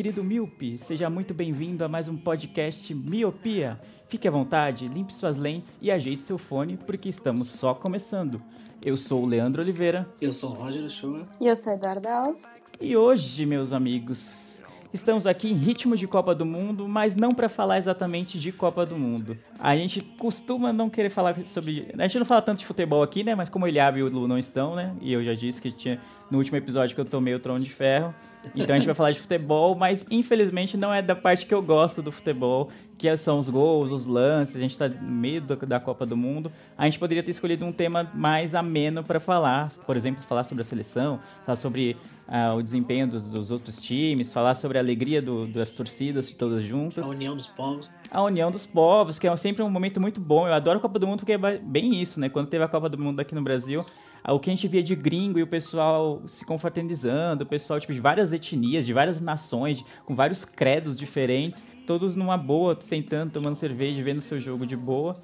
Querido Miope, seja muito bem-vindo a mais um podcast Miopia. Fique à vontade, limpe suas lentes e ajeite seu fone, porque estamos só começando. Eu sou o Leandro Oliveira Eu sou o Roger Ochoa. E eu sou a Eduarda Alves. e hoje, meus amigos, estamos aqui em ritmo de Copa do Mundo, mas não para falar exatamente de Copa do Mundo. A gente costuma não querer falar sobre. A gente não fala tanto de futebol aqui, né? Mas como o Eliabe e o Lu não estão, né? E eu já disse que tinha no último episódio que eu tomei o trono de ferro. Então a gente vai falar de futebol, mas infelizmente não é da parte que eu gosto do futebol, que são os gols, os lances. A gente tá no meio da Copa do Mundo. A gente poderia ter escolhido um tema mais ameno para falar. Por exemplo, falar sobre a seleção, falar sobre ah, o desempenho dos, dos outros times, falar sobre a alegria do- das torcidas todas juntas. A União dos Povos. A união dos povos, que é sempre um momento muito bom. Eu adoro a Copa do Mundo porque é bem isso, né? Quando teve a Copa do Mundo aqui no Brasil, o que a gente via de gringo e o pessoal se confraternizando, o pessoal tipo, de várias etnias, de várias nações, com vários credos diferentes, todos numa boa, sentando, tomando cerveja, vendo seu jogo de boa.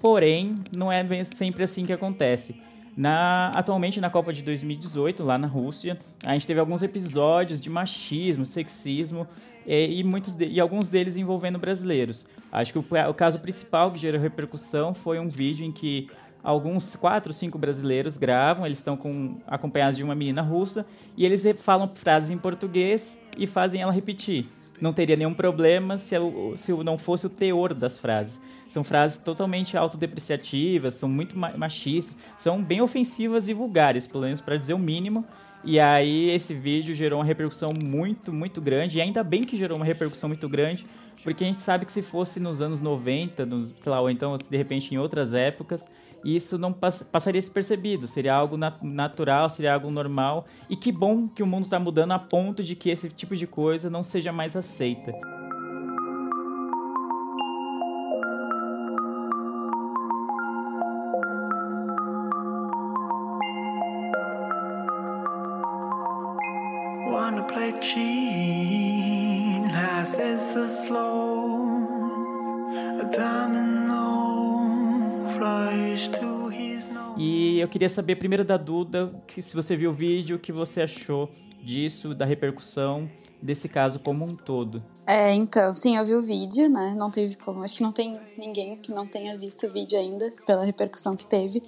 Porém, não é sempre assim que acontece. Na, atualmente na Copa de 2018, lá na Rússia, a gente teve alguns episódios de machismo, sexismo eh, e, muitos de- e alguns deles envolvendo brasileiros. Acho que o, o caso principal que gerou repercussão foi um vídeo em que alguns quatro, cinco brasileiros gravam, eles estão com, acompanhados de uma menina russa e eles falam frases em português e fazem ela repetir. Não teria nenhum problema se, o- se o- não fosse o teor das frases. São frases totalmente autodepreciativas, são muito ma- machistas, são bem ofensivas e vulgares, pelo menos para dizer o mínimo. E aí esse vídeo gerou uma repercussão muito, muito grande, e ainda bem que gerou uma repercussão muito grande, porque a gente sabe que se fosse nos anos 90, no, sei lá, ou então de repente em outras épocas, isso não pass- passaria despercebido, seria algo na- natural, seria algo normal. E que bom que o mundo está mudando a ponto de que esse tipo de coisa não seja mais aceita. Queria saber primeiro da Duda, que se você viu o vídeo, o que você achou disso, da repercussão desse caso como um todo. É, então, sim, eu vi o vídeo, né? Não teve como. Acho que não tem ninguém que não tenha visto o vídeo ainda, pela repercussão que teve.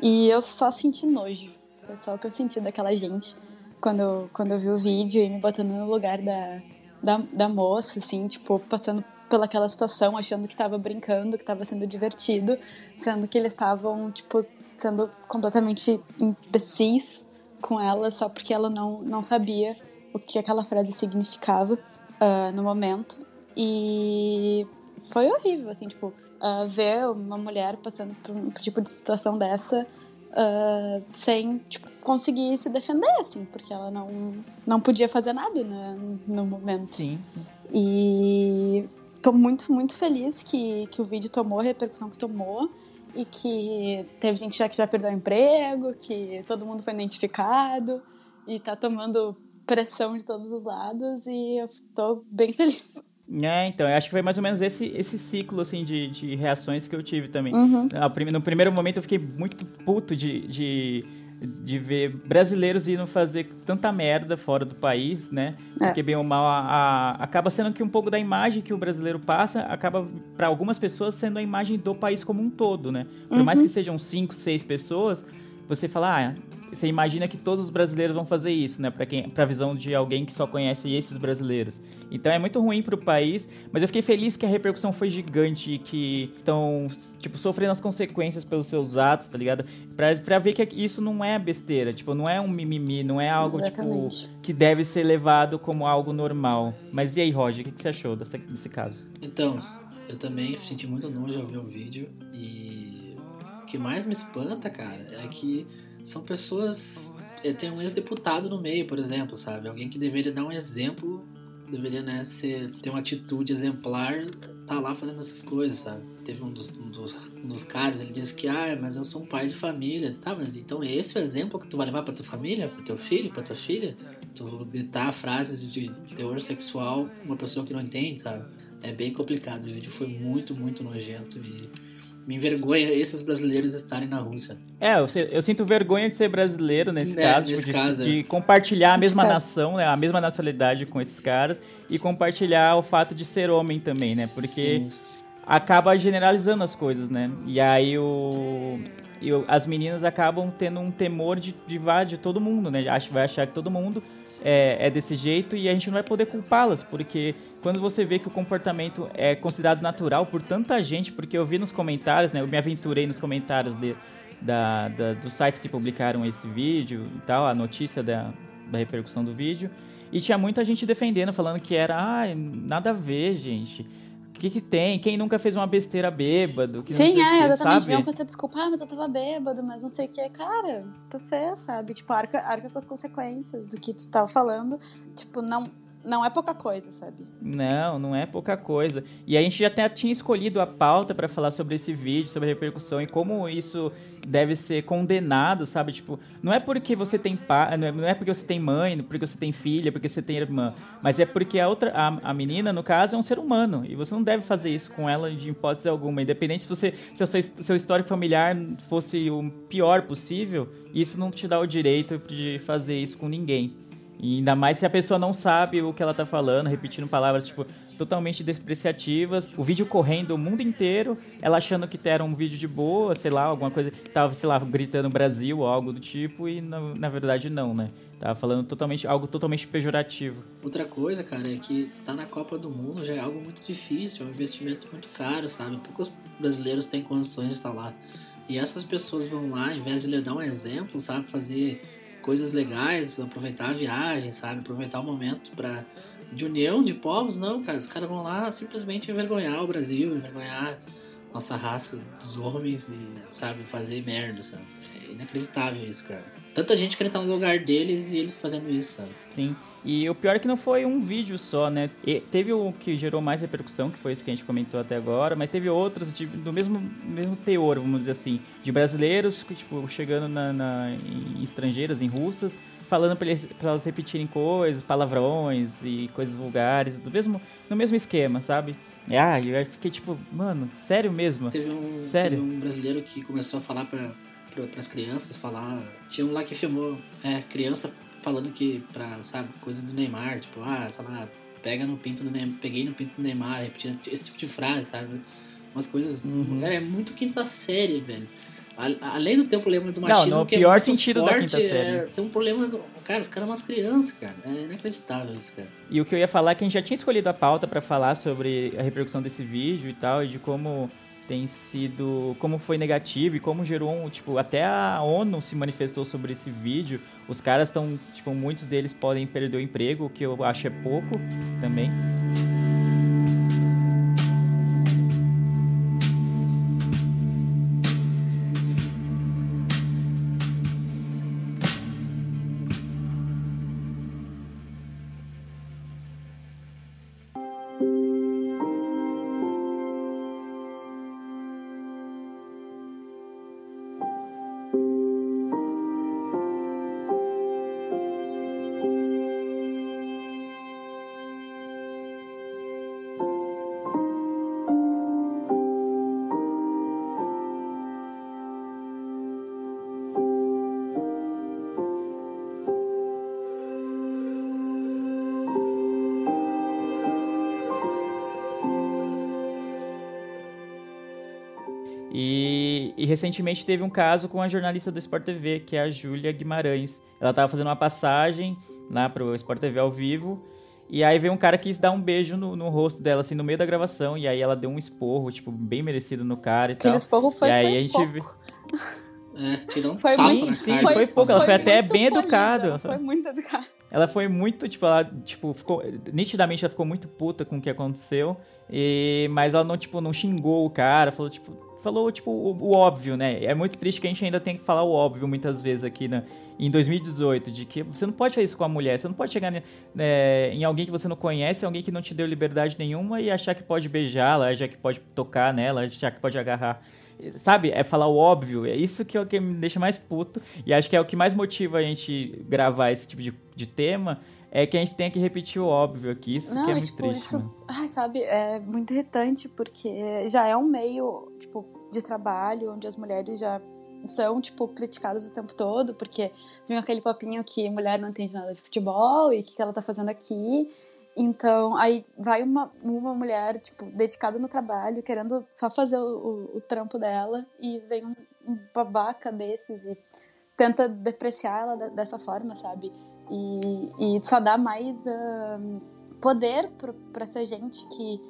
E eu só senti nojo. Foi só o que eu senti daquela gente quando, quando eu vi o vídeo e me botando no lugar da, da, da moça, assim, tipo, passando pelaquela situação, achando que tava brincando, que tava sendo divertido, sendo que eles estavam, tipo, sendo completamente imbecis com ela só porque ela não, não sabia o que aquela frase significava ah, no momento. E foi horrível, assim, tipo, ah, ver uma mulher passando por um tipo de situação dessa ah, sem, tipo, conseguir se defender, assim, porque ela não, não podia fazer nada né, no momento. Sim. E tô muito, muito feliz que, que o vídeo tomou a repercussão que tomou e que teve gente já que já perdeu o emprego, que todo mundo foi identificado e tá tomando pressão de todos os lados e eu tô bem feliz. É, então, eu acho que foi mais ou menos esse, esse ciclo, assim, de, de reações que eu tive também. Uhum. No primeiro momento eu fiquei muito puto de, de, de ver brasileiros indo fazer tanta merda fora do país, né? É. Porque bem ou mal a- a- acaba sendo que um pouco da imagem que o brasileiro passa acaba para algumas pessoas sendo a imagem do país como um todo, né? Por mais que sejam cinco, seis pessoas, você fala, ah, você imagina que todos os brasileiros vão fazer isso, né? Para quem, para visão de alguém que só conhece esses brasileiros. Então é muito ruim pro país, mas eu fiquei feliz que a repercussão foi gigante e que estão, tipo, sofrendo as consequências pelos seus atos, tá ligado? Pra, pra ver que isso não é besteira, tipo, não é um mimimi, não é algo, Exatamente. tipo, que deve ser levado como algo normal. Mas e aí, Roger, o que, que você achou dessa- desse caso? Então, Eu também senti muito nojo ao ver o vídeo. E o que mais me espanta, cara, é que são pessoas. é, Tem um ex-deputado no meio, por exemplo, sabe? Alguém que deveria dar um exemplo, deveria né, ser, ter uma atitude exemplar, tá lá fazendo essas coisas, sabe? Teve um dos, um dos, um dos caras, ele disse que, ah, mas eu sou um pai de família. Tá, mas então esse é o exemplo que tu vai levar pra tua família, pro teu filho, pra tua filha? Tu gritar frases de teor sexual uma pessoa que não entende, sabe? É bem complicado. O vídeo foi muito, muito nojento e me envergonha esses brasileiros estarem na Rússia. É, eu, eu sinto vergonha de ser brasileiro nesse É, caso, tipo, de, caso, é. de compartilhar a Nesse mesma caso. nação, né, a mesma nacionalidade com esses caras e compartilhar o fato de ser homem também, né? Porque Sim. acaba generalizando as coisas, né? E aí o, e o- as meninas acabam tendo um temor de, de, vá- de todo mundo, né? Acho, vai achar que todo mundo é, é desse jeito e a gente não vai poder culpá-las, porque quando você vê que o comportamento é considerado natural por tanta gente, porque eu vi nos comentários, né? Eu me aventurei nos comentários de, da, da- dos sites que publicaram esse vídeo e tal, a notícia da, da repercussão do vídeo. E tinha muita gente defendendo, falando que era, ah, nada a ver, gente. O que, que tem? Quem nunca fez uma besteira bêbado? Que não Sim, é, quê, exatamente. sabe? Vinham com essa desculpa, ah, mas eu tava bêbado, mas não sei o que. Cara, tu fez, sabe? Tipo, arca, arca com as consequências do que tu tava falando. Tipo, não, não é pouca coisa, sabe? Não, não é pouca coisa. E a gente já até tinha escolhido a pauta pra falar sobre esse vídeo, sobre a repercussão e como isso deve ser condenado, sabe? Tipo, não é porque você tem pai, não é- não é porque você tem mãe, porque você tem filha, porque você tem irmã, mas é porque a outra, a, a menina, no caso, é um ser humano e você não deve fazer isso com ela de hipótese alguma, independente se você se seu, seu histórico familiar fosse o pior possível, isso não te dá o direito de fazer isso com ninguém. E ainda mais se a pessoa não sabe o que ela tá falando, repetindo palavras, tipo, totalmente despreciativas. O vídeo correndo o mundo inteiro, ela achando que era um vídeo de boa, sei lá, alguma coisa. Tava, sei lá, gritando Brasil ou algo do tipo, e na, na verdade não, né? Tava falando totalmente, algo totalmente pejorativo. Outra coisa, cara, é que tá na Copa do Mundo já é algo muito difícil, é um investimento muito caro, sabe? Poucos brasileiros têm condições de estar lá. E essas pessoas vão lá, em vez de lhe dar um exemplo, sabe? Fazer coisas legais, aproveitar a viagem, sabe? Aproveitar o momento pra... de união de povos, não, cara. Os caras vão lá simplesmente envergonhar o Brasil, envergonhar nossa raça dos homens e, sabe, fazer merda, sabe? É inacreditável isso, cara. Tanta gente querendo estar no lugar deles e eles fazendo isso, sabe? Sim. E o pior é que não foi um vídeo só, né? E teve o que gerou mais repercussão, que foi esse que a gente comentou até agora, mas teve outros de- do mesmo, mesmo teor, vamos dizer assim, de brasileiros, tipo, chegando na, na- em estrangeiras, em russas, falando pra elas repetirem coisas, palavrões e coisas vulgares, do mesmo, no mesmo esquema, sabe? E, ah, eu fiquei tipo, mano, sério mesmo? Teve um, Sério? teve um brasileiro que começou a falar pra, pra, pras crianças, falar. Tinha um lá que filmou, é, criança falando que, pra, sabe, coisa do Neymar, tipo, ah, sei lá, pega no pinto do Neymar, peguei no pinto do Neymar, repetindo esse tipo de frase, sabe? Umas coisas. Uhum. Cara, é muito quinta série, velho. A- Além do ter o problema do Não, machismo, no que pior é sentido da forte, quinta série. é, tem um problema. Cara, os caras são umas crianças, cara. É inacreditável isso, cara. E o que eu ia falar é que a gente já tinha escolhido a pauta pra falar sobre a repercussão desse vídeo e tal, e de como tem sido, como foi negativo e como gerou um, tipo, até a ONU se manifestou sobre esse vídeo. Os caras estão, tipo, muitos deles podem perder o emprego, o que eu acho é pouco também. Recentemente teve um caso com a jornalista do Sport TV, que é a Júlia Guimarães. Ela tava fazendo uma passagem lá pro Sport TV ao vivo. E aí veio um cara que quis dar um beijo no, no rosto dela, assim, no meio da gravação. E aí ela deu um esporro, tipo, bem merecido no cara e Aquele tal. esporro foi, E aí foi a gente pouco. É, tirou um Foi tapa muito, sim, cara. foi pouco, ela foi até muito bem educada. Foi muito educada. ela foi muito, tipo, ela, tipo, ficou, nitidamente ela ficou muito puta com o que aconteceu, e, mas ela não, tipo, não xingou o cara, falou, tipo, falou, tipo, o, o óbvio, né? É muito triste que a gente ainda tem que falar o óbvio muitas vezes aqui né, em 2018, de que você não pode fazer isso com a mulher, você não pode chegar né, em alguém que você não conhece, alguém que não te deu liberdade nenhuma e achar que pode beijá-la, achar que pode tocar nela, achar que pode agarrar. Sabe? É falar o óbvio. É isso que, é o que me deixa mais puto. E acho que é o que mais motiva a gente gravar esse tipo de, de tema é que a gente tem que repetir o óbvio aqui. Isso Não, que é muito tipo, triste. isso, né? ai, sabe, é muito irritante, porque já é um meio, tipo, de trabalho, onde as mulheres já são, tipo, criticadas o tempo todo, porque vem aquele papinho que mulher não entende nada de futebol e o que, que ela tá fazendo aqui. Então, aí vai uma, uma mulher, tipo, dedicada no trabalho, querendo só fazer o, o, o trampo dela, e vem um, um babaca desses e tenta depreciar ela de- dessa forma, sabe? E, e só dá mais ahn, poder pra essa gente que,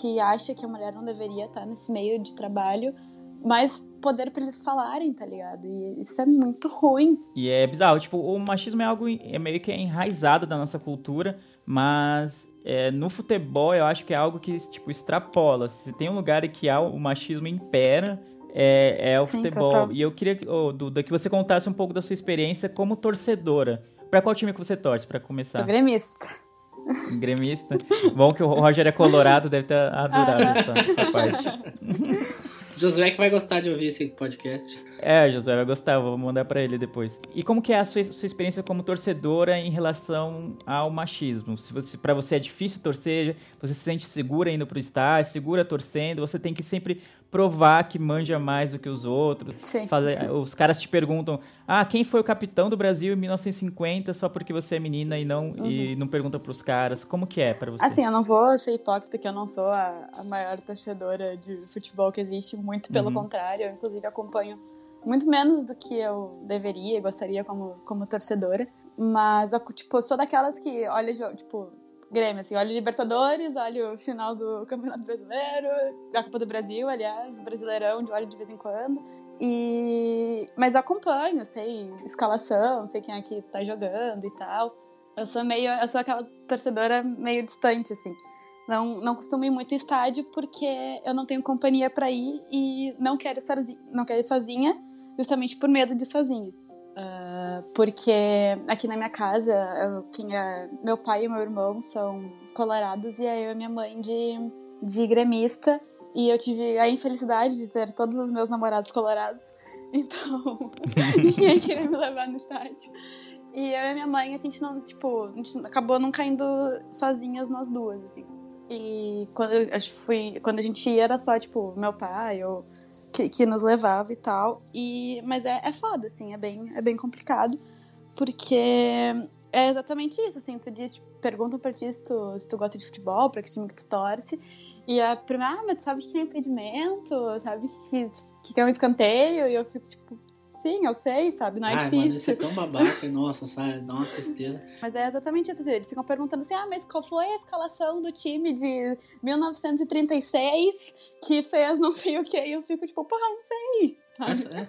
que acha que a mulher não deveria estar nesse meio de trabalho, mais poder pra eles falarem, tá ligado? E isso é muito ruim. E é bizarro, tipo, o machismo é algo é meio que enraizado da nossa cultura, mas é, no futebol eu acho que é algo que, tipo, extrapola. Se tem um lugar em que há o machismo impera, é, é o Sim, futebol. total. E eu queria, que, ô, Duda, que você contasse um pouco da sua experiência como torcedora. Pra qual time que você torce, pra começar? Sou gremista. Gremista. Bom que o Roger é colorado, deve ter adorado essa, essa parte. Josué que vai gostar de ouvir esse podcast. É, Josué vai gostar, vou mandar pra ele depois. E como que é a sua, sua experiência como torcedora em relação ao machismo? Se você, para você é difícil torcer, você se sente segura indo pro estádio, segura torcendo, você tem que sempre provar que manja mais do que os outros. Sim. Fazer- os caras te perguntam: "Ah, quem foi o capitão do Brasil em 1950?" só porque você é menina e não e não pergunta pros caras. Como que é pra você? Assim, eu não vou ser hipócrita que eu não sou a, a maior torcedora de futebol que existe, muito pelo Uhum. contrário, eu inclusive acompanho muito menos do que eu deveria e gostaria como, como torcedora. Mas, tipo, sou daquelas que olha, tipo, Grêmio, assim, olha Libertadores, olha o final do Campeonato Brasileiro, da Copa do Brasil, aliás, Brasileirão, de olho de vez em quando. E... Mas acompanho, sei escalação, sei quem é que tá jogando e tal. Eu sou meio, eu sou aquela torcedora meio distante, assim. Não, não costumo ir muito estádio porque eu não tenho companhia pra ir e não quero, ir sozi- não quero ir sozinha, justamente por medo de ir sozinha. Ah, porque aqui na minha casa, eu tinha, meu pai e meu irmão são colorados e aí eu e minha mãe de, de gremista. E eu tive a infelicidade de ter todos os meus namorados colorados. Então, ninguém queria me levar no estádio. E eu e minha mãe, a gente não, tipo, a gente acabou não caindo sozinhas nós duas, assim. E quando eu, fui, quando a gente ia era só, tipo, meu pai ou que, que nos levava e tal. E, mas é, é foda, assim, é bem, é bem complicado. Porque é exatamente isso, assim, tu diz, tipo, perguntam pra ti se tu, se tu gosta de futebol, pra que time que tu torce. E a primeira, ah, mas tu sabe que é impedimento, sabe que, que é um escanteio? E eu fico, tipo, sim, eu sei, sabe? Não é Ai, mano, isso difícil. é tão babaca, nossa, sabe? Dá uma tristeza. Mas é exatamente isso. assim, Eles ficam perguntando assim: ah, mas qual foi a escalação do time de 1936 que fez não sei o que? E eu fico tipo, porra, não sei. é.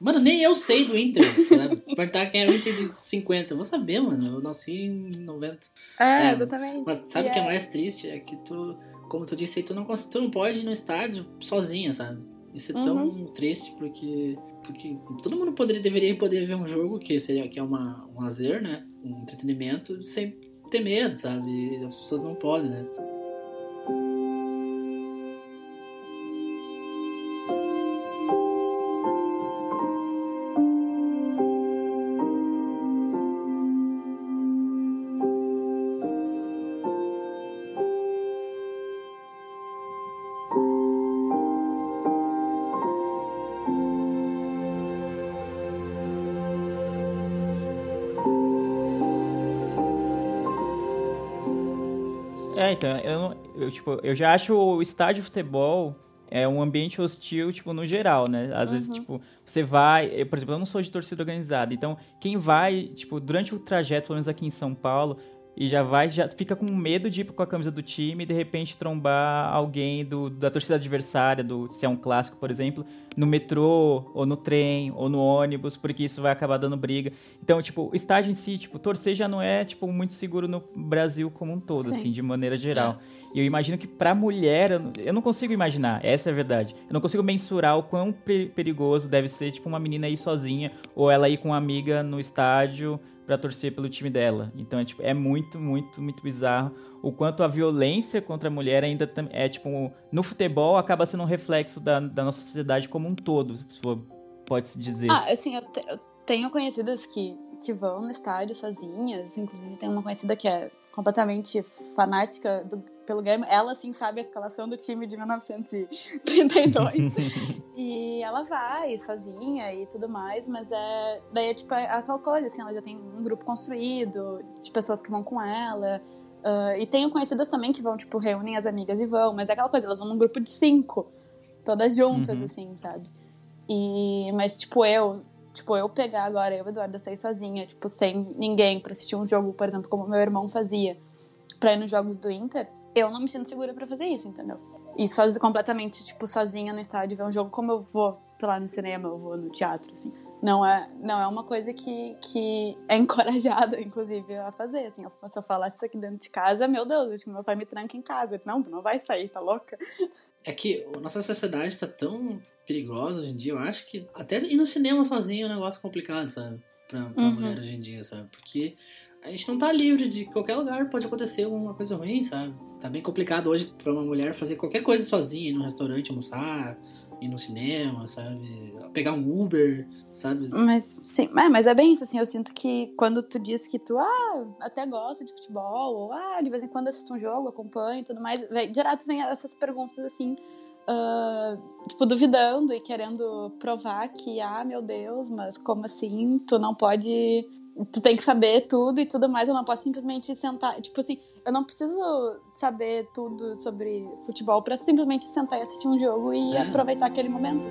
Mano, nem eu sei do Inter, sabe? Perguntar quem era o Inter de 50. Eu vou saber, mano. Eu nasci em 90. É, É, exatamente. Mas sabe o que é é- mais triste? É que tu, como tu disse aí, tu não, tu não pode ir no estádio sozinha, sabe? Isso é tão Uhum. triste porque, porque todo mundo poderia, deveria poder ver um jogo que seria que é uma, um lazer, né? Um entretenimento sem ter medo, sabe? As pessoas não podem, né? Então, eu, não- eu, tipo, eu já acho o estádio de futebol é um ambiente hostil, tipo, no geral, né? Às vezes, Uhum. tipo, você vai... eu, por exemplo, eu não sou de torcida organizada, então quem vai, tipo, durante o trajeto, pelo menos aqui em São Paulo, e já vai, já fica com medo de ir com a camisa do time e de repente trombar alguém do, da torcida adversária, do, se é um clássico, por exemplo, no metrô, ou no trem, ou no ônibus, porque isso vai acabar dando briga. Então, tipo, o estádio em si, tipo, torcer já não é, tipo, muito seguro no Brasil como um todo, Sim. assim, de maneira geral. E eu imagino que pra mulher, eu não- consigo imaginar, essa é a verdade. Eu não consigo mensurar o quão pe- perigoso deve ser, tipo, uma menina ir sozinha, ou ela ir com uma amiga no estádio pra torcer pelo time dela. Então é, tipo, é muito, muito, muito bizarro o quanto a violência contra a mulher ainda é, tipo, no futebol acaba sendo um reflexo da, da nossa sociedade como um todo, se for- pode-se dizer. Ah, assim, eu, te- eu tenho conhecidas que, que vão no estádio sozinhas. Inclusive, tem uma conhecida que é completamente fanática do- pelo Grêmio. Ela, sim, sabe a escalação do time de 1932. e ela vai sozinha e tudo mais, mas é. Daí é tipo é aquela coisa, assim, ela já tem um grupo construído de pessoas que vão com ela. Ah, e tenho conhecidas também que vão, tipo, reúnem as amigas e vão, mas é aquela coisa, elas vão num grupo de cinco, todas juntas, Uhum. assim, sabe? E, mas, tipo, eu, tipo, eu pegar agora, eu, Eduardo, sair sozinha, tipo, sem ninguém pra assistir um jogo, por exemplo, como meu irmão fazia, pra ir nos jogos do Inter, eu não me sinto segura pra fazer isso, entendeu? E sozinha, completamente, tipo, sozinha no estádio ver um jogo como eu vou, sei lá, no cinema, eu vou no teatro, assim. Não é, não é uma coisa que, que é encorajada, inclusive, a fazer, assim. Eu- Se eu falasse isso aqui dentro de casa, meu Deus, acho que meu pai me tranca em casa. Não, tu não vai sair, tá louca? É que a nossa sociedade tá tão perigosa hoje em dia, eu acho que até ir no cinema sozinho é um negócio complicado, sabe? Pra, pra Uhum. mulher hoje em dia, sabe? Porque a gente não tá livre de qualquer lugar pode acontecer alguma coisa ruim, sabe? Tá bem complicado hoje pra uma mulher fazer qualquer coisa sozinha, ir num restaurante almoçar, ir no cinema, sabe? Pegar um Uber, sabe? Mas, sim, é, mas é bem isso, assim, eu sinto que quando tu diz que tu, ah, até gosta de futebol, ou, ah, de vez em quando assisto um jogo, acompanho e tudo mais, vem, direto vem essas perguntas, assim, ah, tipo, duvidando e querendo provar que, ah, meu Deus, mas como assim, tu não pode... Tu tem que saber tudo e tudo mais, eu não posso simplesmente sentar, tipo assim, eu não preciso saber tudo sobre futebol pra simplesmente sentar e assistir um jogo e É. aproveitar aquele momento,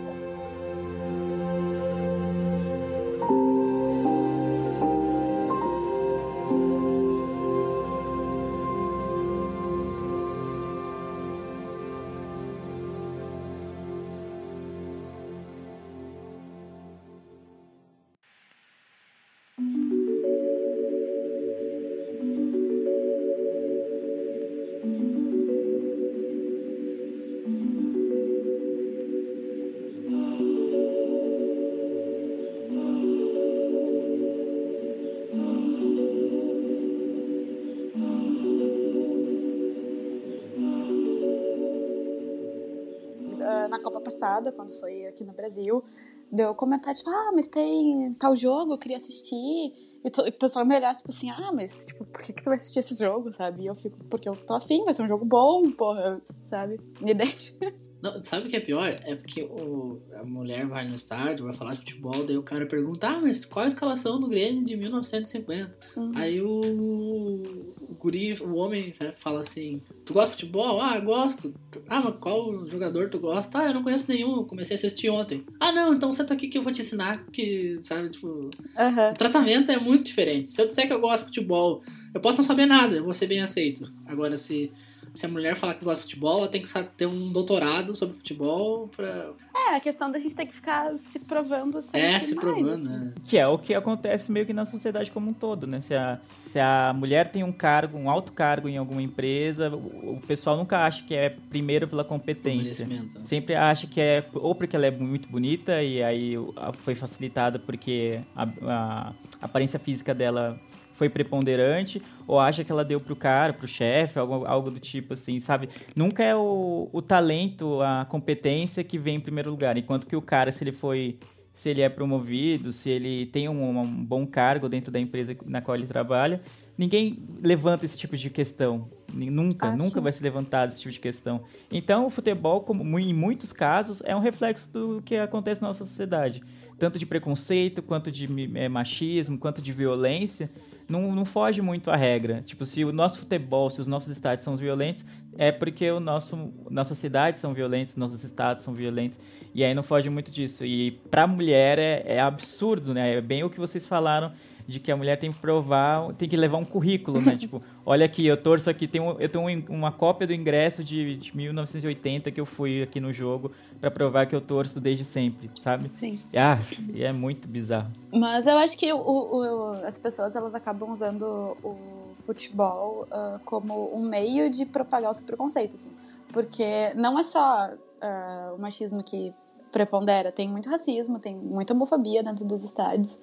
passada, quando foi aqui no Brasil, deu comentário, tipo, ah, mas tem tal jogo, eu queria assistir. E, to- e o pessoal me olhava, tipo assim, ah, mas, tipo, por que, que tu vai assistir esse jogo, sabe? E eu fico, porque eu tô afim, vai ser um jogo bom, porra, sabe? Me deixa. Não, sabe o que é pior? É porque o, a mulher vai no estádio, vai falar de futebol, daí o cara pergunta, ah, mas qual a escalação do Grêmio de 1950? Uhum. Aí o, o guri, o homem, né, fala assim, tu gosta de futebol? Ah, gosto. Ah, mas qual jogador tu gosta? Ah, eu não conheço nenhum, comecei a assistir ontem. Ah, não, então senta aqui que eu vou te ensinar, que, sabe, tipo... O tratamento é muito diferente. Se eu disser que eu gosto de futebol, eu posso não saber nada, eu vou ser bem aceito. Agora, se, se a mulher falar que gosta de futebol, ela tem que ter um doutorado sobre futebol pra. É, a questão da gente ter que ficar se provando sempre É, se mais, provando, assim. né? Que é o que acontece meio que na sociedade como um todo, né? Se a, se a mulher tem um cargo, um alto cargo em alguma empresa, o, o pessoal nunca acha que é primeiro pela competência. Sempre acha que é ou porque ela é muito bonita e aí foi facilitada porque a, a aparência física dela foi preponderante, ou acha que ela deu pro cara, pro chefe, algo, algo do tipo assim, sabe? Nunca é o, o talento, a competência que vem em primeiro lugar, enquanto que o cara, se ele foi se ele é promovido, se ele tem um, um bom cargo dentro da empresa na qual ele trabalha, ninguém levanta esse tipo de questão. Nunca, Ah, nunca sim. vai ser levantado esse tipo de questão. Então, o futebol, como em muitos casos, é um reflexo do que acontece na nossa sociedade. Tanto de preconceito, quanto de eh, machismo, quanto de violência. Não, não foge muito à regra. Tipo, se o nosso futebol, se os nossos estádios são violentos, é porque o nosso, nossas cidades são violentas, nossos estados são violentos. E aí não foge muito disso. E pra mulher é, é absurdo, né? É bem o que vocês falaram de que a mulher tem que provar, tem que levar um currículo, né? tipo, olha aqui, eu torço aqui, tem um, eu tenho um- uma cópia do ingresso de, de 1980 que eu fui aqui no jogo pra provar que eu torço desde sempre, sabe? Sim. Ah, e é muito bizarro. Mas eu acho que o, o- as pessoas elas acabam usando o futebol ah, como um meio de propagar o seu preconceito, assim. Porque não é só ah, o machismo que prepondera, tem muito racismo, tem muita homofobia dentro dos estádios.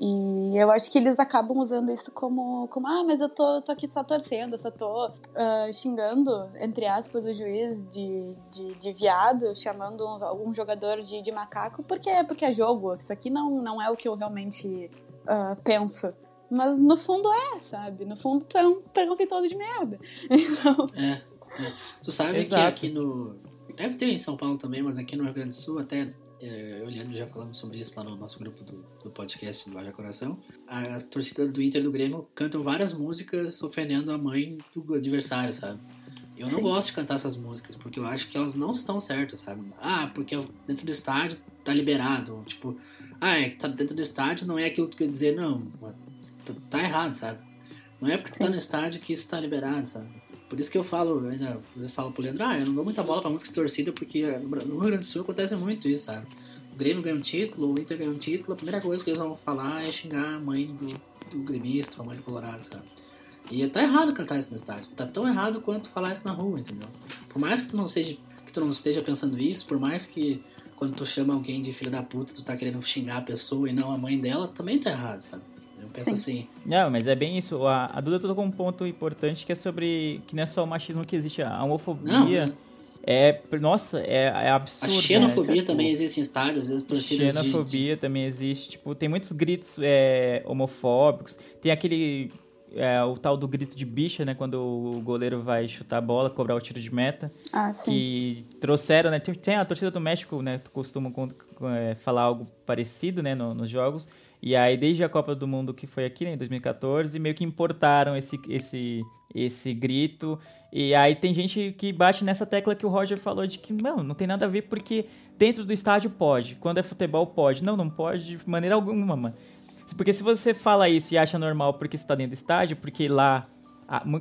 E eu acho que eles acabam usando isso como, como ah, mas eu tô, tô aqui só torcendo, eu só tô ah, xingando, entre aspas, o juiz de, de, de viado, chamando um, um jogador de, de macaco, porque, porque é jogo. Isso aqui não, não é o que eu realmente ah, penso. Mas no fundo é, sabe? No fundo tu é um preconceituoso de merda. Então, É, é. Tu sabe que Exato. aqui no. Deve ter em São Paulo também, mas aqui no Rio Grande do Sul, até é, eu e o Leandro já falamos sobre isso lá no nosso grupo do, do podcast do Haja Coração. As torcidas do Inter e do Grêmio cantam várias músicas ofendendo a mãe do adversário, sabe? Eu não Sim. gosto de cantar essas músicas, porque eu acho que elas não estão certas, sabe? Ah, porque dentro do estádio tá liberado. Tipo, ah, é que tá dentro do estádio não é aquilo que tu quer dizer, não. Tá, tá errado, sabe? Não é porque tá Sim. no estádio que isso tá liberado, sabe? Por isso que eu falo, eu ainda, às vezes falo pro Leandro, ah, eu não dou muita bola pra música de torcida, porque no Rio Grande do Sul acontece muito isso, sabe? O Grêmio ganha um título, o Inter ganha um título, a primeira coisa que eles vão falar é xingar a mãe do, do gremista, a mãe do Colorado, sabe? E tá errado cantar isso no estádio. Tá tão errado quanto falar isso na rua, entendeu? Por mais que tu não seja, que tu não esteja pensando isso, por mais que quando tu chama alguém de filho da puta, tu tá querendo xingar a pessoa e não a mãe dela, também tá errado, sabe? Eu penso Sim. assim, Não, mas é bem isso. A, a Duda tocou um ponto importante que é sobre que não é só o machismo que existe, a homofobia Não, é, nossa, é, é a absurdo. xenofobia né? também existe em estádios, às vezes torcidas de- de, Xenofobia também existe. Tipo, tem muitos gritos é, homofóbicos. Tem aquele. é, o tal do grito de bicha, né? Quando o goleiro vai chutar a bola, cobrar o tiro de meta. ah, sim. Que trouxeram, né? Tem, tem a torcida do México, né? Costuma é, falar algo parecido, né? no- nos jogos. E aí, desde a Copa do Mundo que foi aqui, né, em 2014, meio que importaram esse, esse, esse grito. E aí tem gente que bate nessa tecla que o Roger falou de que, não, não tem nada a ver porque dentro do estádio pode. Quando é futebol, pode. Não, não pode de maneira alguma, mano. Porque se você fala isso e acha normal porque você tá dentro do estádio, porque lá,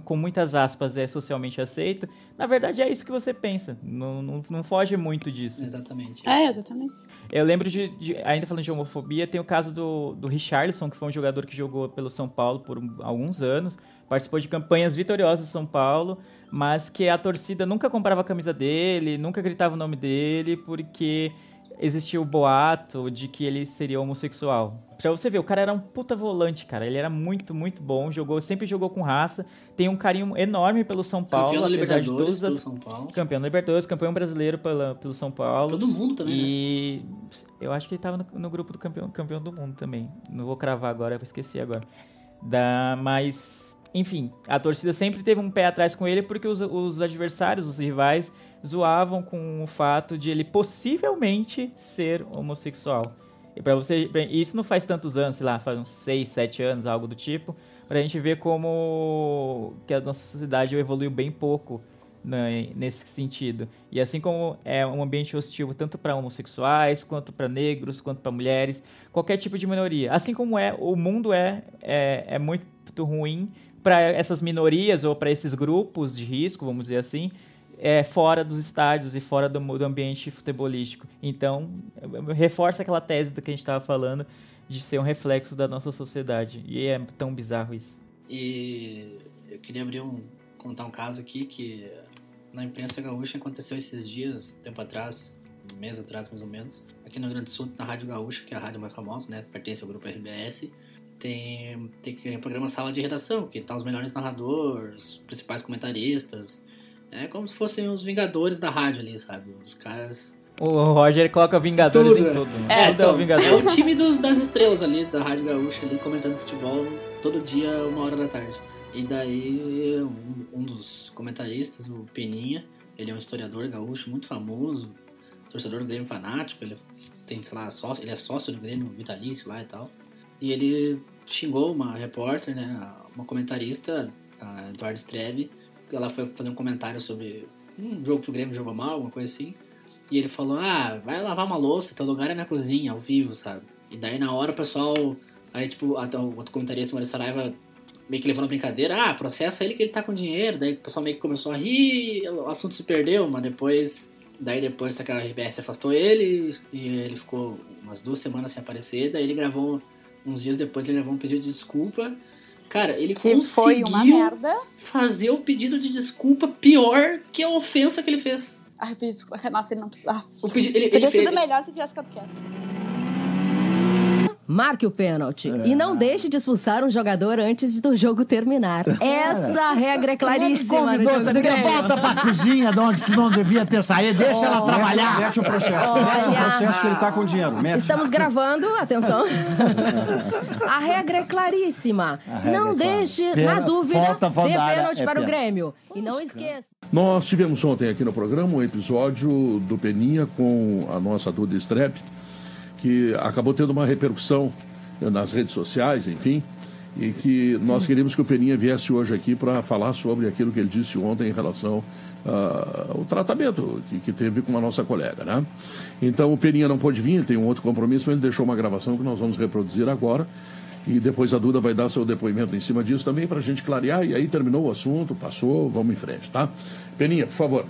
com muitas aspas, é socialmente aceito, na verdade é isso que você pensa. Não, não, não foge muito disso. Exatamente. É, exatamente. Eu lembro de, de- ainda falando de homofobia, tem o caso do, do Richarlison, que foi um jogador que jogou pelo São Paulo por um- alguns anos, participou de campanhas vitoriosas do São Paulo, mas que a torcida nunca comprava a camisa dele, nunca gritava o nome dele, porque existia o boato de que ele seria homossexual. Pra você ver, o cara era um puta volante, cara. Ele era muito, muito bom, jogou, sempre jogou com raça, tem um carinho enorme pelo São Paulo, Campeão da Libertadores pelo as... São Paulo. Campeão da Libertadores, campeão brasileiro pela, pelo São Paulo. Todo mundo também, né? E eu acho que ele tava no, no grupo do campeão, campeão do mundo também. Não vou cravar agora, eu esqueci agora. Da, mas, enfim, a torcida sempre teve um pé atrás com ele porque os, os adversários, os rivais, zoavam com o fato de ele possivelmente ser homossexual. E para você, isso não faz tantos anos, sei lá, faz uns 6, 7 anos, algo do tipo, pra gente ver como que a nossa sociedade evoluiu bem pouco né, nesse sentido. E assim como é um ambiente hostil tanto para homossexuais, quanto para negros, quanto para mulheres, qualquer tipo de minoria. Assim como é, o mundo é, é, é muito ruim para essas minorias ou para esses grupos de risco, vamos dizer assim, é, fora dos estádios e fora do, do ambiente futebolístico. Então, reforça aquela tese do que a gente estava falando de ser um reflexo da nossa sociedade. E é tão bizarro isso. E eu queria abrir um. contar um caso aqui que na imprensa gaúcha aconteceu esses dias, tempo atrás, um mês atrás mais ou menos, aqui no Rio Grande do Sul, na Rádio Gaúcha, que é a rádio mais famosa, né? Pertence ao grupo RBS. Tem, tem, programa Sala de Redação, que tá os melhores narradores, principais comentaristas. É como se fossem os Vingadores da rádio ali, sabe? Os caras O Roger coloca Vingadores Tudo, em tudo. né? É, Tudo é o então, Vingador. é o time dos, das estrelas ali, da Rádio Gaúcha ali, comentando futebol todo dia, uma hora da tarde. E daí, um, um dos comentaristas, o Peninha, ele é um historiador gaúcho muito famoso, torcedor do Grêmio fanático, ele tem, sei lá, sócio, ele é sócio do Grêmio vitalício lá e tal. E ele xingou uma repórter, né, uma comentarista, a Eduardo Strebe, ela foi fazer um comentário sobre um jogo que o Grêmio jogou mal, alguma coisa assim. E ele falou, ah, vai lavar uma louça, teu lugar é na cozinha, ao vivo, sabe? E daí na hora o pessoal Aí, tipo, até o outro comentarista, Maurício Saraiva, meio que levou na brincadeira, ah, processa ele que ele tá com dinheiro. Daí o pessoal meio que começou a rir, o assunto se perdeu, mas depois. Daí depois a RBS afastou ele e ele ficou umas duas semanas sem aparecer. Daí ele gravou, uns dias depois, ele gravou um pedido de desculpa. Cara, ele Que conseguiu fazer o pedido de desculpa pior que a ofensa que ele fez. Ai, pedi desculpa. Nossa, ele não precisa. O pedido, ele, ele Teria fez, sido melhor se tivesse ficado quieto. Marque o pênalti. E não deixe de expulsar um jogador antes do jogo terminar. Essa regra é claríssima. time do Grêmio. volta pra cozinha de onde tu não devia ter saído, deixa ela trabalhar. Mete o processo. Mete o processo que ele tá com dinheiro. Mete. Estamos gravando, atenção. A regra é claríssima. regra não é clara. deixe, na Pena- dúvida, falta área pênalti é para o pênalti. Grêmio. E não esqueça. Nós tivemos ontem aqui no programa um episódio do Peninha com a nossa Duda Strep, que acabou tendo uma repercussão nas redes sociais, enfim, e que nós queríamos que o Peninha viesse hoje aqui para falar sobre aquilo que ele disse ontem em relação ao tratamento que, que teve com a nossa colega, né? Então o Peninha não pôde vir, tem um outro compromisso, mas ele deixou uma gravação que nós vamos reproduzir agora. E depois a Duda vai dar seu depoimento em cima disso também para a gente clarear. E aí terminou o assunto, passou, vamos em frente, tá? Peninha, por favor.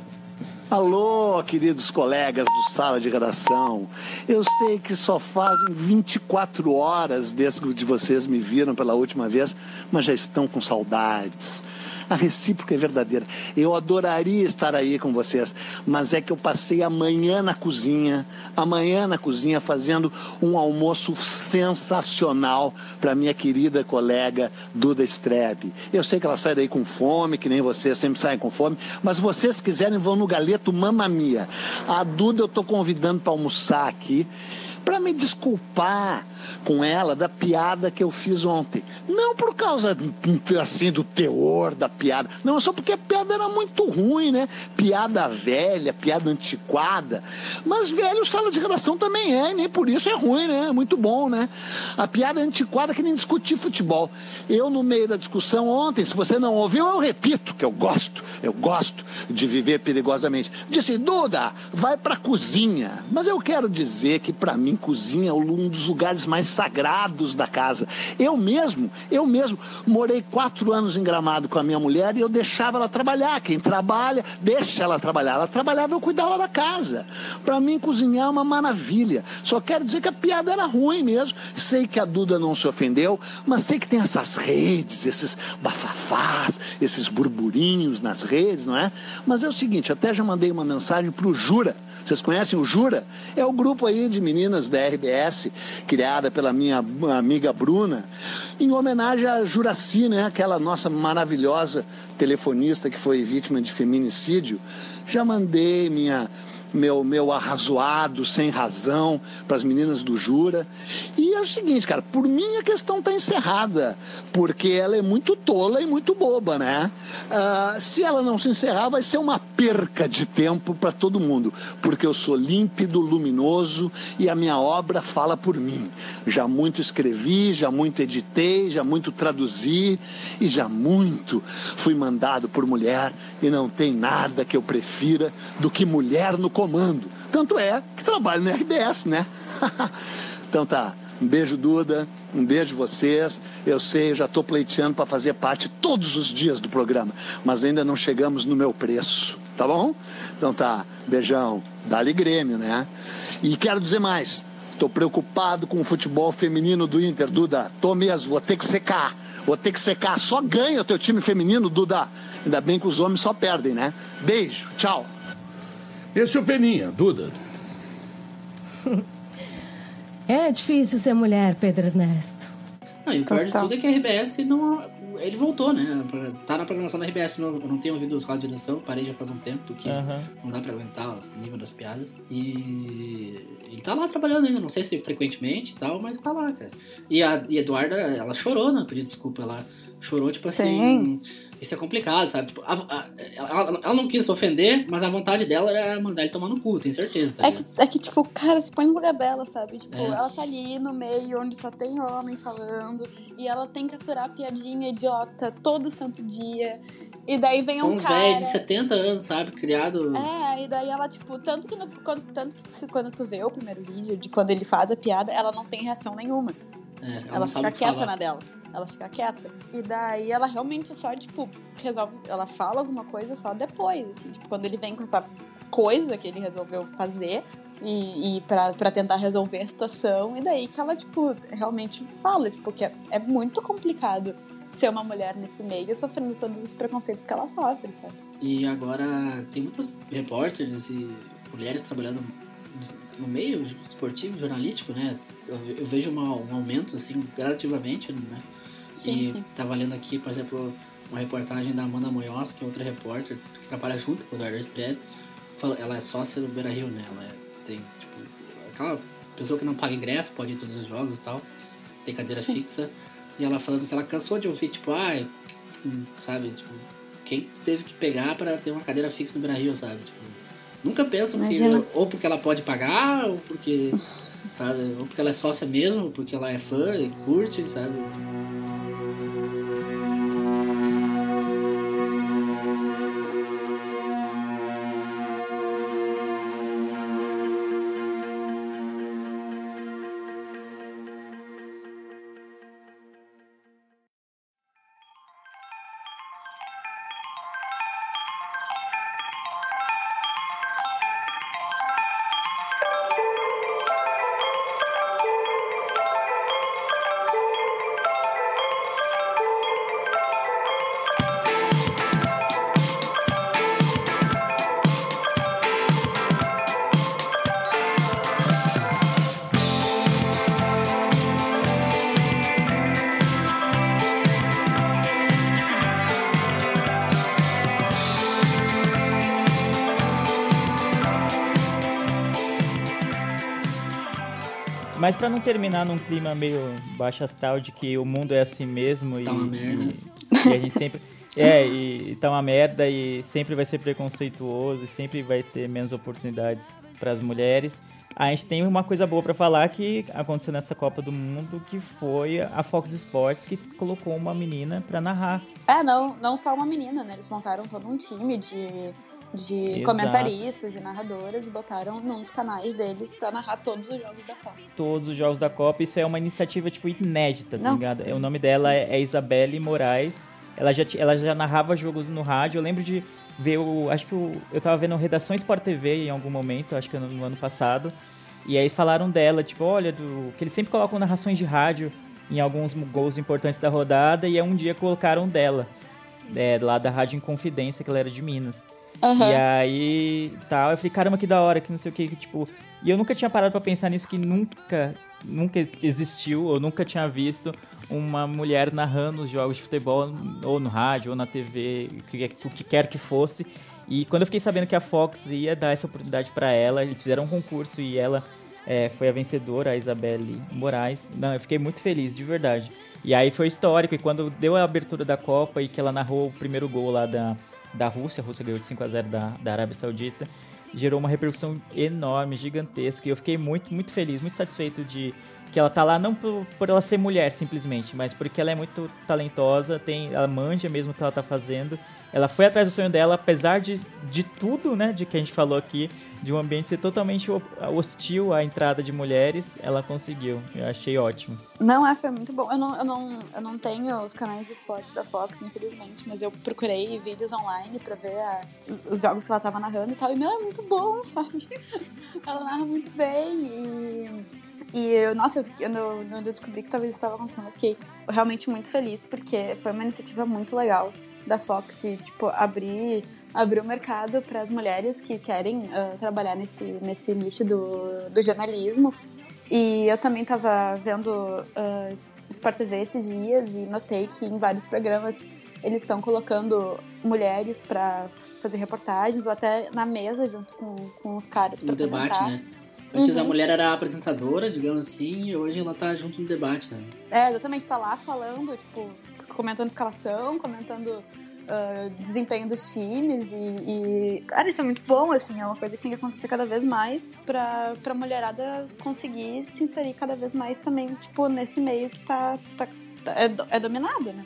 Alô, queridos colegas do Sala de Redação. Eu sei que só fazem 24 horas desde que vocês me viram pela última vez, mas já estão com saudades. A recíproca é verdadeira. Eu adoraria estar aí com vocês, mas é que eu passei amanhã na cozinha, amanhã na cozinha fazendo um almoço sensacional para minha querida colega Duda Strebe. Eu sei que ela sai daí com fome, que nem vocês sempre saem com fome, mas vocês quiserem vão no Galeto Mamma Mia. A Duda eu tô convidando para almoçar aqui para me desculpar com ela da piada que eu fiz ontem. Não por causa assim do teor da piada, não, só porque a piada era muito ruim, né? Piada velha, piada antiquada. Mas velho, sala de redação também é, e nem por isso é ruim, né? É muito bom, né? A piada antiquada que nem discutir futebol. Eu no meio da discussão ontem, se você não ouviu, eu repito que eu gosto, eu gosto de viver perigosamente. Disse, Duda, vai pra cozinha. Mas eu quero dizer que para mim cozinha é um dos lugares mais sagrados da casa. Eu mesmo, eu mesmo morei quatro anos em Gramado com a minha mulher e eu deixava ela trabalhar. Quem trabalha, deixa ela trabalhar. Ela trabalhava, eu cuidava da casa. Para mim cozinhar é uma maravilha. Só quero dizer que a piada era ruim mesmo. Sei que a Duda não se ofendeu, mas sei que tem essas redes, esses bafafás, esses burburinhos nas redes, não é? Mas é o seguinte, até já mandei uma mensagem pro Jura. Vocês conhecem o Jura? É o grupo aí de meninas da RBS, criada pela minha amiga Bruna, em homenagem a Juraci, né? Aquela nossa maravilhosa telefonista que foi vítima de feminicídio. Já mandei minha meu, meu arrazoado, sem razão, para as meninas do Jura. E é o seguinte, cara, por mim a questão está encerrada, porque ela é muito tola e muito boba, né? Ah, se ela não se encerrar, vai ser uma perca de tempo para todo mundo, porque eu sou límpido, luminoso e a minha obra fala por mim. Já muito escrevi, já muito editei, já muito traduzi e já muito fui mandado por mulher e não tem nada que eu prefira do que mulher no comando. Tanto é que trabalho na RBS, né? então tá. Um beijo, Duda. Um beijo vocês. Eu sei, eu já estou pleiteando para fazer parte todos os dias do programa, mas ainda não chegamos no meu preço, tá bom? Então tá. Beijão. Dali Grêmio, né? E quero dizer mais. Tô preocupado com o futebol feminino do Inter, Duda. Tô mesmo, vou ter que secar. Vou ter que secar. Só ganha o teu time feminino, Duda. Ainda bem que os homens só perdem, né? Beijo, tchau. Esse é o Peninha, Duda. É difícil ser mulher, Pedro Ernesto. Não, e o pior de tudo é que a RBS não. Ele voltou, né? Tá na programação da RBS, não, eu não tenho ouvido os rádios de direção, parei já faz um tempo, porque Aham. não dá pra aguentar o nível das piadas. E ele tá lá trabalhando ainda, não sei se frequentemente e tal, mas tá lá, cara. E a e Eduarda, ela chorou no pedido de desculpa, ela chorou, tipo assim. Isso é complicado, sabe? Tipo, a- a- ela, ela não quis ofender, mas a vontade dela era mandar ele tomar no cu, tenho certeza, tá É que, é que, tipo, cara, se põe no lugar dela, sabe? Tipo, É. ela tá ali no meio onde só tem homem falando. E ela tem que aturar piadinha idiota todo santo dia. E daí vem São um cara. velhos de 70 anos, sabe? Criado. É, e daí ela, tipo, tanto que, no- quando, tanto que quando tu vê o primeiro vídeo de quando ele faz a piada, ela não tem reação nenhuma. É, ela ela fica quieta falar. na dela. Ela fica quieta. E daí ela realmente só, tipo, resolve. Ela fala alguma coisa só depois, assim. Tipo, quando ele vem com essa coisa que ele resolveu fazer e, e pra, pra tentar resolver a situação. E daí que ela, tipo, realmente fala, tipo, que é, é muito complicado ser uma mulher nesse meio sofrendo todos os preconceitos que ela sofre, sabe? E agora tem muitas repórteres e mulheres trabalhando no meio esportivo, jornalístico, né? Eu, eu vejo uma- um aumento, assim, gradativamente, né? Sim, e sim. tava lendo aqui, por exemplo, uma reportagem da Amanda Munhoz, que é outra repórter, que trabalha junto com o Eduardo. Fala- Ela é sócia do Beira Rio, né? Ela é- tem, tipo, aquela pessoa que não paga ingresso, pode ir em todos os jogos e tal, tem cadeira Sim. fixa. E ela falando que ela cansou de ouvir, tipo, ah, sabe, tipo, quem teve que pegar pra ter uma cadeira fixa no Beira Rio, sabe? Tipo, nunca pensa porque, Imagina. ou porque ela pode pagar, ou porque, sabe, ou porque ela é sócia mesmo, ou porque ela é fã e curte, sabe? Terminar num clima meio baixo astral de que o mundo é assim mesmo e, Tá uma merda. e, e a gente sempre é e, e tá uma merda e sempre vai ser preconceituoso e sempre vai ter menos oportunidades para as mulheres. A gente tem uma coisa boa pra falar que aconteceu nessa Copa do Mundo, que foi a Fox Sports que colocou uma menina pra narrar. É, não, não só uma menina, né? Eles montaram todo um time de, de Exato. comentaristas e narradoras e botaram num dos canais deles pra narrar todos os jogos da Copa. todos os jogos da Copa. Isso é uma iniciativa, tipo, inédita, tá Não. ligado? O nome dela é, é Isabelle Moraes. Ela já, ela já narrava jogos no rádio. Eu lembro de ver o... Acho que o, eu tava vendo Redação Sport TV em algum momento, acho que no, no ano passado. E aí falaram dela, tipo, olha, do, que eles sempre colocam narrações de rádio em alguns gols importantes da rodada. E aí um dia colocaram dela, é, lá da Rádio Inconfidência, que ela era de Minas. Aham. E aí, tal, eu falei, caramba, que da hora, que não sei o que, que, tipo... E eu nunca tinha parado pra pensar nisso, que nunca, nunca existiu, ou nunca tinha visto uma mulher narrando os jogos de futebol, ou no rádio, ou na TV, o que, quer que fosse. E quando eu fiquei sabendo que a Fox ia dar essa oportunidade pra ela, eles fizeram um concurso e ela é, foi a vencedora, a Isabelle Moraes. Não, eu fiquei muito feliz, de verdade. E aí foi histórico, e quando deu a abertura da Copa e que ela narrou o primeiro gol lá da, da Rússia, a Rússia ganhou de 5 a 0 da, da Arábia Saudita, gerou uma repercussão enorme, gigantesca, e eu fiquei muito, muito feliz, muito satisfeito de que ela tá lá não por, por ela ser mulher simplesmente, mas porque ela é muito talentosa, tem, ela manja mesmo o que ela tá fazendo. Ela foi atrás do sonho dela, apesar de, de tudo, né, de que a gente falou aqui, de um ambiente ser totalmente ho- hostil à entrada de mulheres, ela conseguiu. Eu achei ótimo. Não, é, foi muito bom. Eu não, eu, não, eu não tenho os canais de esportes da Fox, infelizmente, mas eu procurei vídeos online pra ver a- os jogos que ela tava narrando e tal. E, meu, é muito bom, sabe? Ela narra muito bem e... E, eu, nossa, eu, quando eu descobri que talvez estava acontecendo, eu fiquei realmente muito feliz, porque foi uma iniciativa muito legal da Fox de, tipo, abrir, abrir o mercado para as mulheres que querem ah, trabalhar nesse, nesse nicho do, do jornalismo. E eu também tava vendo uh, Sport TV esses dias e notei que em vários programas eles estão colocando mulheres para fazer reportagens ou até na mesa junto com, com os caras para debate, comentar. né? Antes a Uhum. mulher era a apresentadora, digamos assim, e hoje ela tá junto no debate, né? É, exatamente, tá lá falando, tipo, comentando escalação, comentando ah, desempenho dos times e, e, Cara, isso é muito bom, assim, é uma coisa que tem que acontecer cada vez mais pra, pra mulherada conseguir se inserir cada vez mais também, tipo, nesse meio que tá. tá- tá- é, é dominado, né,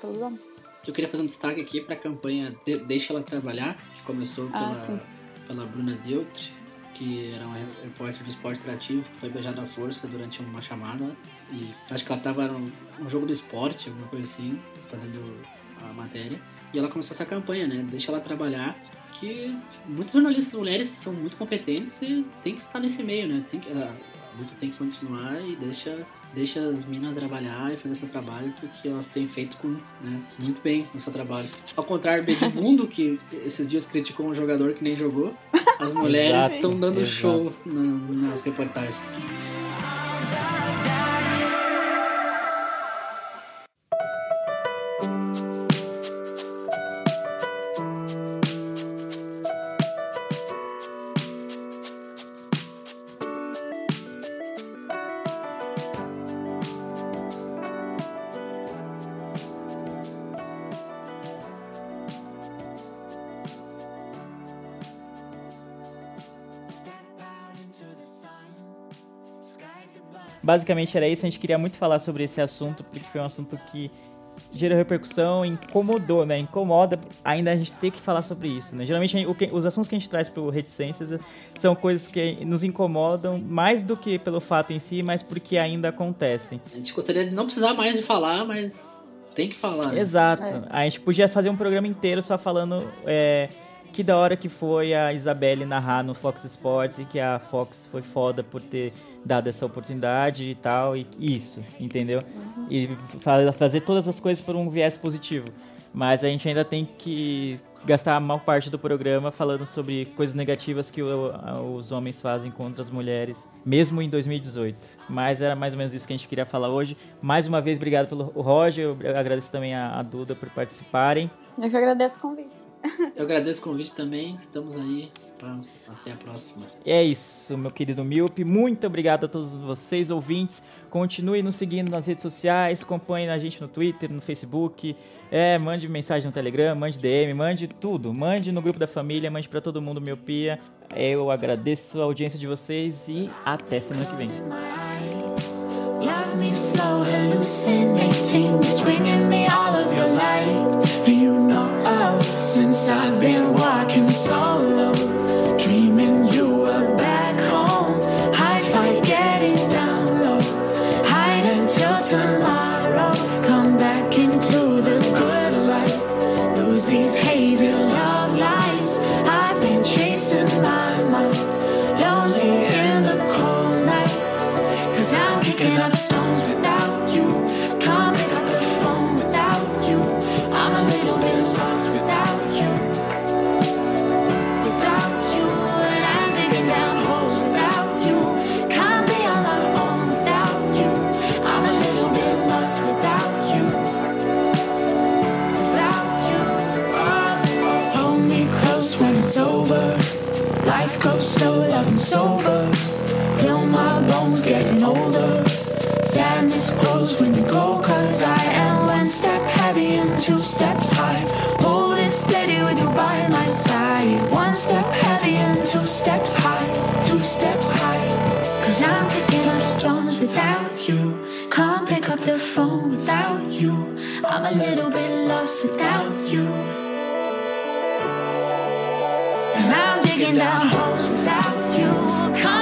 pelos homens. Eu queria fazer um destaque aqui pra campanha De- Deixa Ela Trabalhar, que começou Ah, pela, sim. pela Bruna Deutri. Que era uma repórter do esporte interativo, que foi beijada à força durante uma chamada. E acho que ela tava num, num jogo do esporte, alguma coisa assim, fazendo a matéria. E ela começou essa campanha, né? Deixa ela trabalhar, que muitas jornalistas mulheres são muito competentes e tem que estar nesse meio, né? Tem que, a luta tem que continuar e deixa, deixa as minas trabalhar e fazer seu trabalho, porque elas têm feito com, né, muito bem no seu trabalho. Ao contrário do Edmundo, que esses dias criticou um jogador que nem jogou, as mulheres estão dando exato. show na- nas reportagens. Basicamente era isso, a gente queria muito falar sobre esse assunto, porque foi um assunto que gerou repercussão, incomodou, né? Incomoda ainda a gente ter que falar sobre isso, né? Geralmente gente- que- os assuntos que a gente traz pro Reticências são coisas que nos incomodam mais do que pelo fato em si, mas porque ainda acontecem. A gente gostaria de não precisar mais de falar, mas tem que falar. né? Exato. A gente podia fazer um programa inteiro só falando é, que da hora que foi a Isabelle narrar no Fox Sports e que a Fox foi foda por ter dado essa oportunidade e tal, e isso, entendeu? E fa- fazer todas as coisas por um viés positivo. Mas a gente ainda tem que gastar a maior parte do programa falando sobre coisas negativas que o- os homens fazem contra as mulheres, mesmo em 2018. Mas era mais ou menos isso que a gente queria falar hoje. Mais uma vez, obrigado pelo Roger, eu agradeço também a, a Duda por participarem. Eu que agradeço o convite. Eu agradeço o convite também, estamos aí. pra- até a próxima. E é isso, meu querido Miope. Muito obrigado a todos vocês, ouvintes. Continue nos seguindo nas redes sociais, acompanhe a gente no Twitter, no Facebook. É, mande mensagem no Telegram, mande DM, mande tudo. Mande no grupo da família, mande pra todo mundo Miopia. Eu agradeço a audiência de vocês e até semana que vem. Love me slow, hallucinating, swinging me all of your light. Do you know since I've been walking solo, dreaming it's over. Life goes slow, loving sober. Feel my bones getting older. Sadness grows when you go, cause I am one step heavy and two steps high. Hold it steady with you by my side. One step heavy and two steps high, two steps high. Cause I'm picking up stones without you. Can't pick up the phone without you. I'm a little bit lost without you. I'm digging down holes without you. Can't